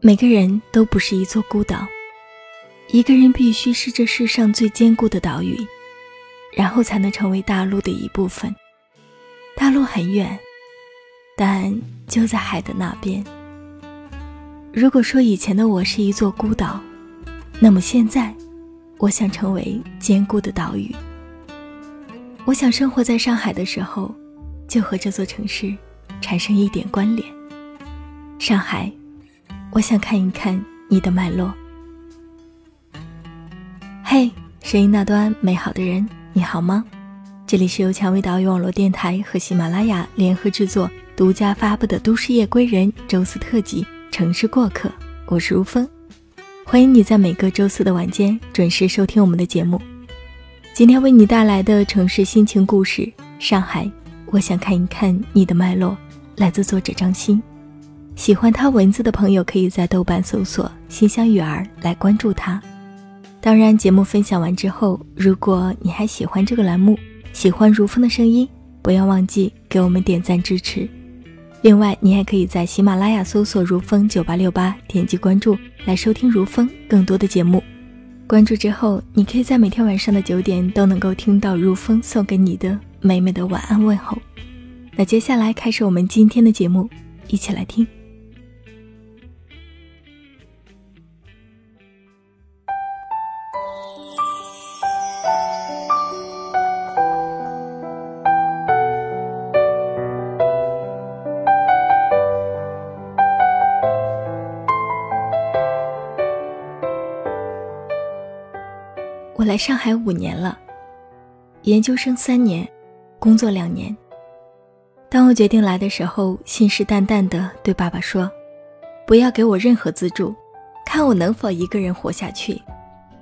每个人都不是一座孤岛，一个人必须是这世上最坚固的岛屿，然后才能成为大陆的一部分。大陆很远，但就在海的那边。如果说以前的我是一座孤岛，那么现在，我想成为坚固的岛屿。我想生活在上海的时候，就和这座城市产生一点关联。上海。我想看一看你的脉络。嘿，声音那端美好的人，你好吗？这里是由蔷薇岛屿网络电台和喜马拉雅联合制作、独家发布的《都市夜归人》周四特辑《城市过客》，我是如风，欢迎你在每个周四的晚间准时收听我们的节目。今天为你带来的城市心情故事——上海。我想看一看你的脉络，来自作者张欣。喜欢他文字的朋友，可以在豆瓣搜索“心香雨儿”来关注他。当然，节目分享完之后，如果你还喜欢这个栏目，喜欢如风的声音，不要忘记给我们点赞支持。另外，你还可以在喜马拉雅搜索“如风九八六八”，点击关注来收听如风更多的节目。关注之后，你可以在每天晚上的九点都能够听到如风送给你的美美的晚安问候。那接下来开始我们今天的节目，一起来听。来上海五年了，研究生三年，工作两年。当我决定来的时候，信誓旦旦地对爸爸说：“不要给我任何资助，看我能否一个人活下去。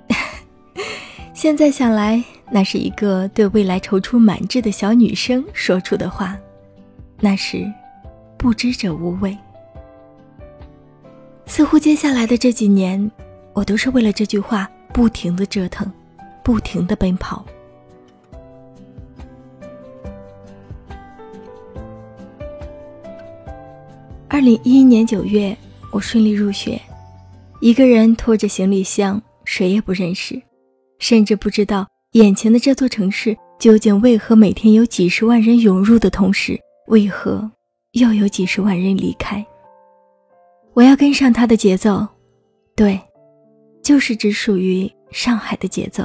”现在想来，那是一个对未来踌躇满志的小女生说出的话。那时，不知者无畏。似乎接下来的这几年，我都是为了这句话不停的折腾。不停的奔跑。二零一一年九月，我顺利入学，一个人拖着行李箱，谁也不认识，甚至不知道眼前的这座城市究竟为何每天有几十万人涌入的同时，为何又有几十万人离开。我要跟上他的节奏，对，就是只属于上海的节奏。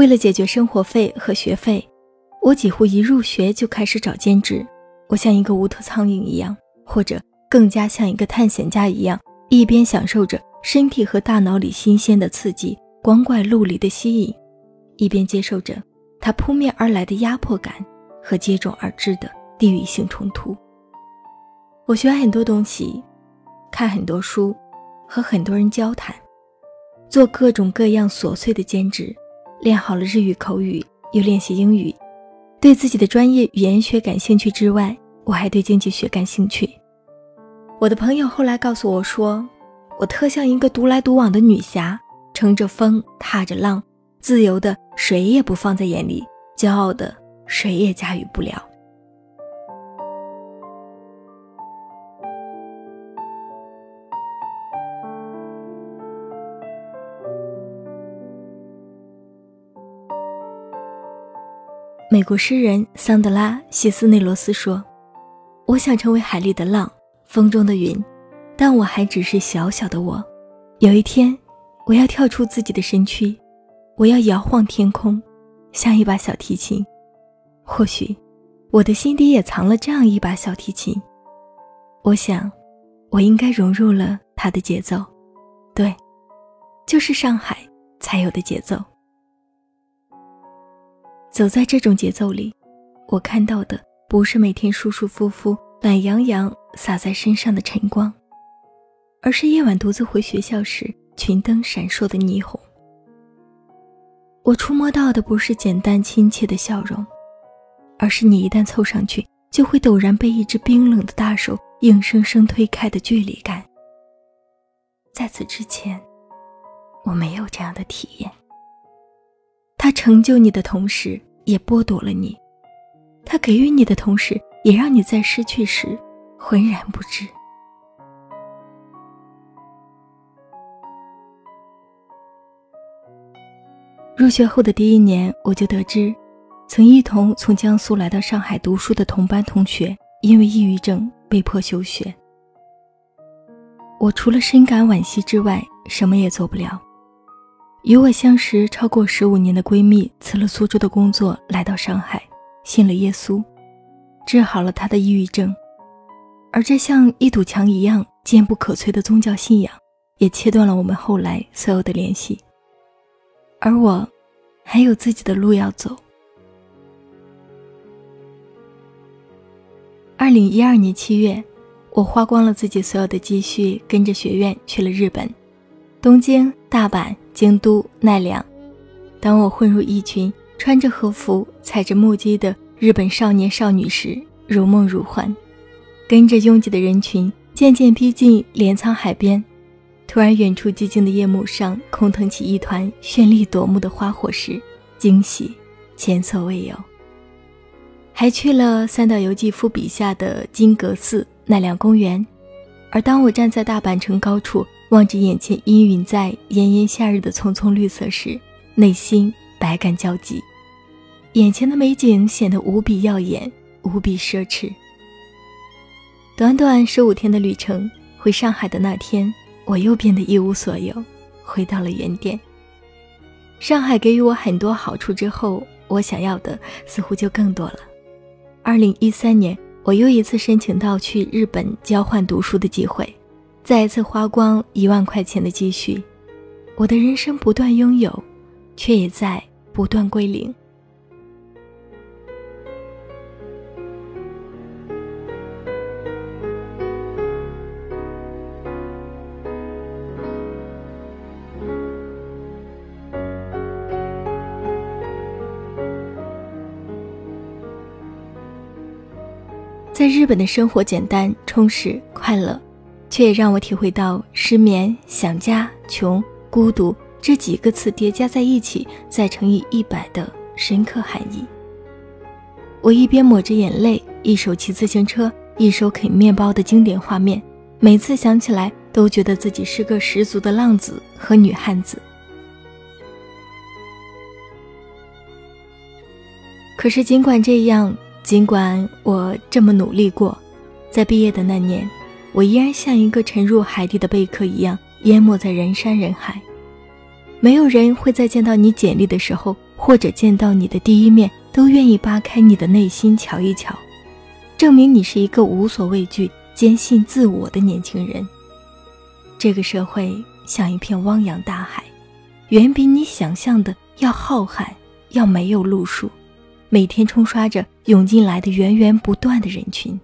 为了解决生活费和学费，我几乎一入学就开始找兼职。我像一个无头苍蝇一样，或者更加像一个探险家一样，一边享受着身体和大脑里新鲜的刺激、光怪陆离的吸引，一边接受着它扑面而来的压迫感和接踵而至的地域性冲突。我学很多东西，看很多书，和很多人交谈，做各种各样琐碎的兼职。练好了日语口语，又练习英语，对自己的专业语言学感兴趣之外，我还对经济学感兴趣。我的朋友后来告诉我说，我特像一个独来独往的女侠，乘着风，踏着浪，自由的谁也不放在眼里，骄傲的谁也驾驭不了。美国诗人桑德拉·西斯内罗斯说：“我想成为海里的浪，风中的云，但我还只是小小的我。有一天，我要跳出自己的身躯，我要摇晃天空，像一把小提琴。或许，我的心底也藏了这样一把小提琴。我想，我应该融入了它的节奏。对，就是上海才有的节奏。”走在这种节奏里，我看到的不是每天舒舒服服、懒洋洋洒在身上的晨光，而是夜晚独自回学校时群灯闪烁的霓虹。我触摸到的不是简单亲切的笑容，而是你一旦凑上去，就会陡然被一只冰冷的大手硬生生推开的距离感。在此之前，我没有这样的体验。它成就你的同时，也剥夺了你；他给予你的同时，也让你在失去时浑然不知。入学后的第一年，我就得知，曾一同从江苏来到上海读书的同班同学，因为抑郁症被迫休学。我除了深感惋惜之外，什么也做不了。与我相识超过十五年的闺蜜辞了苏州的工作，来到上海，信了耶稣，治好了她的抑郁症。而这像一堵墙一样坚不可摧的宗教信仰，也切断了我们后来所有的联系。而我，还有自己的路要走。二零一二年七月，我花光了自己所有的积蓄，跟着学院去了日本，东京、大阪、京都、奈良。当我混入一群穿着和服、踩着木屐的日本少年少女时，如梦如幻，跟着拥挤的人群渐渐逼近镰仓海边。突然，远处寂静的夜幕上空腾起一团绚丽夺目的花火时，惊喜前所未有。还去了三岛由纪夫笔下的金阁寺、奈良公园。而当我站在大阪城高处，望着眼前氤氲在炎炎夏日的葱葱绿色时，内心百感交集。眼前的美景显得无比耀眼，无比奢侈。短短十五天的旅程，回上海的那天。我又变得一无所有，回到了原点。上海给予我很多好处之后，我想要的似乎就更多了。二零一三年，我又一次申请到去日本交换读书的机会，再一次花光一万块钱的积蓄，我的人生不断拥有，却也在不断归零。在日本的生活简单、充实、快乐，却也让我体会到失眠、想家、穷、孤独这几个词叠加在一起，再乘以一百的深刻含义。我一边抹着眼泪，一手骑自行车，一手啃面包的经典画面，每次想起来都觉得自己是个十足的浪子和女汉子。可是尽管这样。尽管我这么努力过，在毕业的那年，我依然像一个沉入海底的贝壳一样，淹没在人山人海。没有人会在见到你简历的时候，或者见到你的第一面，都愿意扒开你的内心瞧一瞧，证明你是一个无所畏惧、坚信自我的年轻人。这个社会像一片汪洋大海，远比你想象的要浩瀚，要没有路数。每天冲刷着涌进来的源源不断的人群。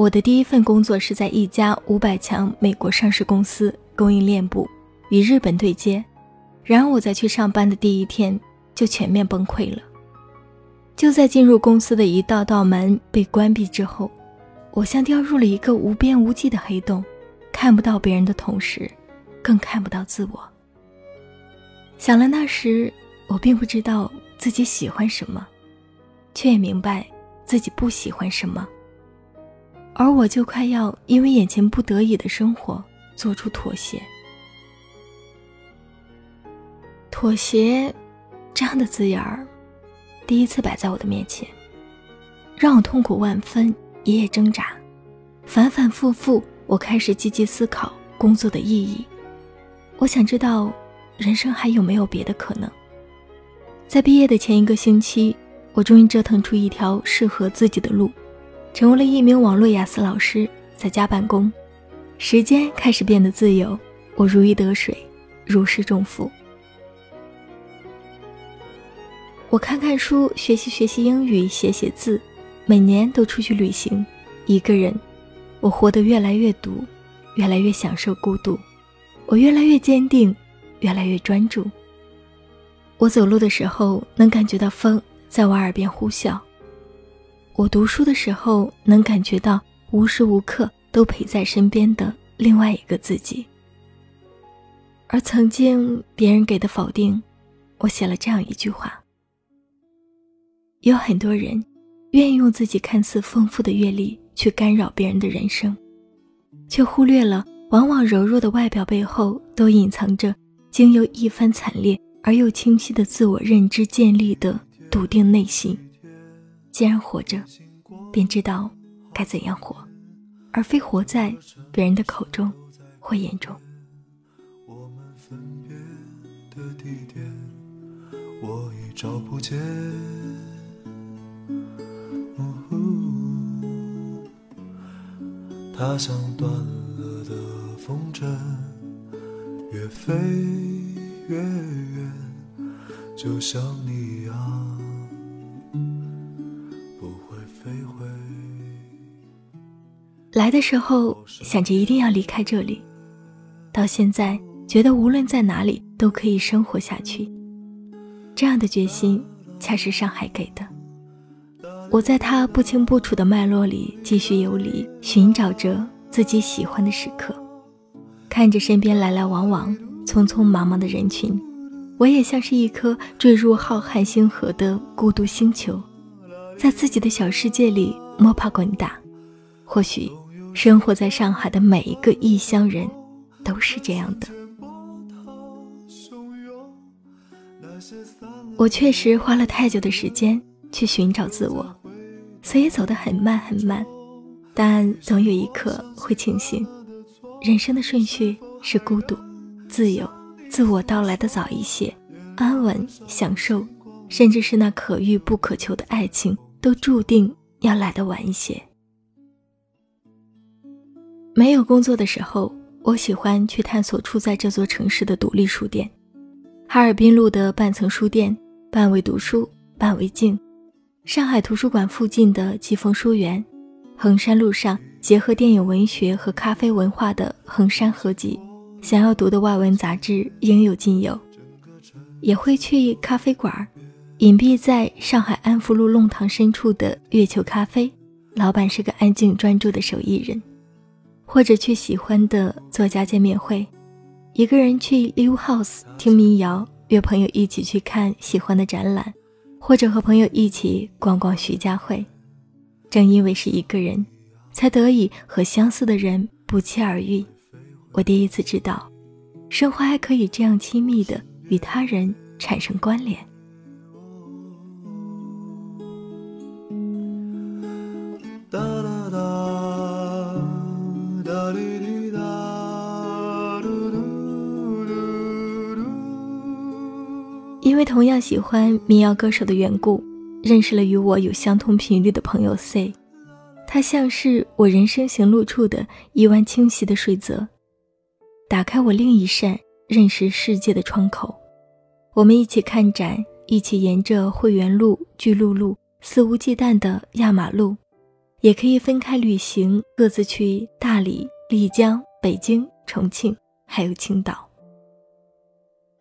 我的第一份工作是在一家五百强美国上市公司供应链部，与日本对接。然而我在去上班的第一天就全面崩溃了。就在进入公司的一道道门被关闭之后，我像掉入了一个无边无际的黑洞，看不到别人的同时，更看不到自我。想了那时，我并不知道。自己喜欢什么，却也明白自己不喜欢什么，而我就快要因为眼前不得已的生活做出妥协。妥协，这样的字眼儿，第一次摆在我的面前，让我痛苦万分，夜夜挣扎，反反复复。我开始积极思考工作的意义，我想知道，人生还有没有别的可能。在毕业的前一个星期，我终于折腾出一条适合自己的路，成为了一名网络雅思老师，在家办公，时间开始变得自由，我如鱼得水，如释重负。我看看书，学习学习英语，写写字，每年都出去旅行，一个人，我活得越来越独，越来越享受孤独，我越来越坚定，越来越专注。我走路的时候能感觉到风在我耳边呼啸，我读书的时候能感觉到无时无刻都陪在身边的另外一个自己。而曾经别人给的否定，我写了这样一句话：有很多人愿意用自己看似丰富的阅历去干扰别人的人生，却忽略了往往柔弱的外表背后都隐藏着经由一番惨烈而又清晰的自我认知建立的笃定内心。既然活着，便知道该怎样活，而非活在别人的口中或眼中。我们分别的地点，我已找不见。它像断了的风筝，越飞越远，就像你一样。来的时候想着一定要离开这里，到现在觉得无论在哪里都可以生活下去。这样的决心恰是上海给的。我在他不清不楚的脉络里继续游离，寻找着自己喜欢的时刻，看着身边来来往往、匆匆忙忙的人群，我也像是一颗坠入浩瀚星河的孤独星球，在自己的小世界里摸爬滚打。或许。生活在上海的每一个异乡人，都是这样的。我确实花了太久的时间去寻找自我，所以走得很慢很慢。但总有一刻会清醒，人生的顺序是孤独、自由、自我到来的早一些，安稳、享受，甚至是那可遇不可求的爱情，都注定要来的晚一些。没有工作的时候，我喜欢去探索处在这座城市的独立书店。哈尔滨路的半层书店，半为读书，半为静；上海图书馆附近的季风书园，衡山路上结合电影文学和咖啡文化的衡山合集，想要读的外文杂志应有尽有。也会去咖啡馆，隐蔽在上海安福路弄堂深处的月球咖啡，老板是个安静专注的手艺人。或者去喜欢的作家见面会，一个人去 live house 听民谣，约朋友一起去看喜欢的展览，或者和朋友一起逛逛徐家汇。正因为是一个人，才得以和相似的人不期而遇。我第一次知道，生活还可以这样亲密的与他人产生关联。因为同样喜欢民谣歌手的缘故，认识了与我有相同频率的朋友 C。他像是我人生行路处的一湾清晰的水泽，打开我另一扇认识世界的窗口。我们一起看展，一起沿着会员路、巨鹿路肆无忌惮的压马路，也可以分开旅行，各自去大理、丽江、北京、重庆，还有青岛。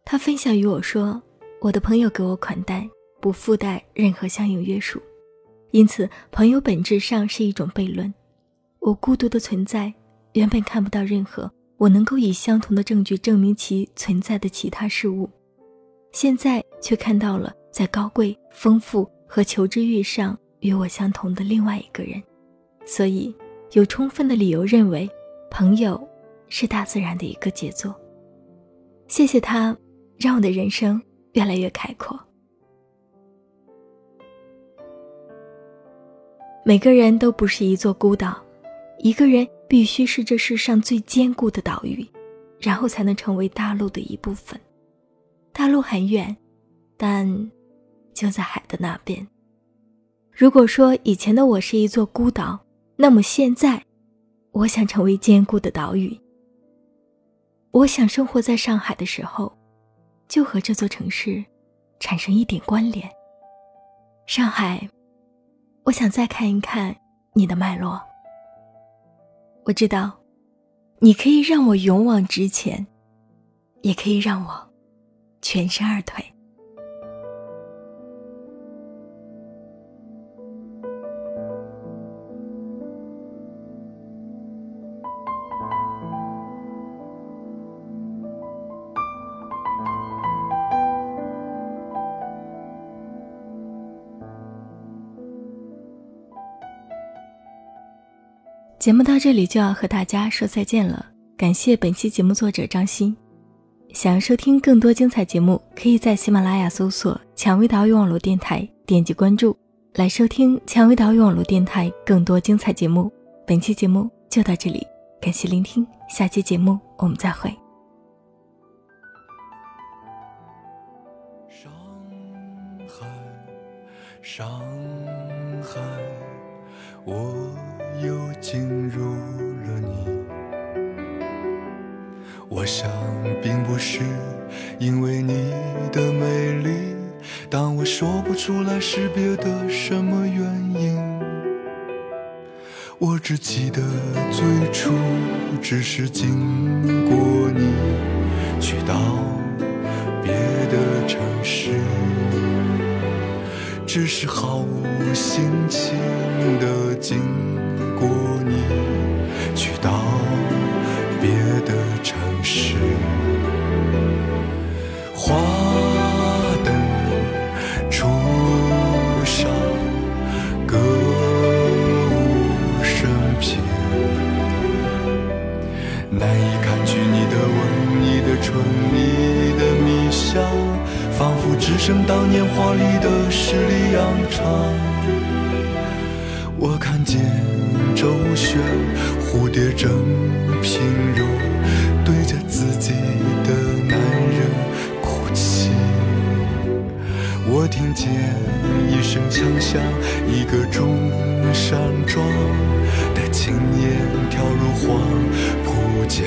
他分享与我说。我的朋友给我款待，不附带任何相应约束，因此朋友本质上是一种悖论。我孤独的存在，原本看不到任何我能够以相同的证据证明其存在的其他事物，现在却看到了在高贵、丰富和求知欲上与我相同的另外一个人，所以有充分的理由认为，朋友是大自然的一个杰作。谢谢他，让我的人生。越来越开阔。每个人都不是一座孤岛，一个人必须是这世上最坚固的岛屿，然后才能成为大陆的一部分。大陆很远，但就在海的那边。如果说以前的我是一座孤岛，那么现在，我想成为坚固的岛屿。我想生活在上海的时候。就和这座城市产生一点关联。上海，我想再看一看你的脉络。我知道，你可以让我勇往直前，也可以让我全身而退。节目到这里就要和大家说再见了，感谢本期节目作者张欣。想要收听更多精彩节目，可以在喜马拉雅搜索“蔷薇岛屿网络电台”，点击关注，来收听蔷薇岛屿网络电台更多精彩节目。本期节目就到这里，感谢聆听，下期节目我们再会。上海，上海，我进入了你。我想，并不是因为你的美丽，但我说不出来是别的什么原因。我只记得最初只是经过你，去到别的城市，只是毫无心情的经过你，去到别的城市。装的青烟跳入黄浦江。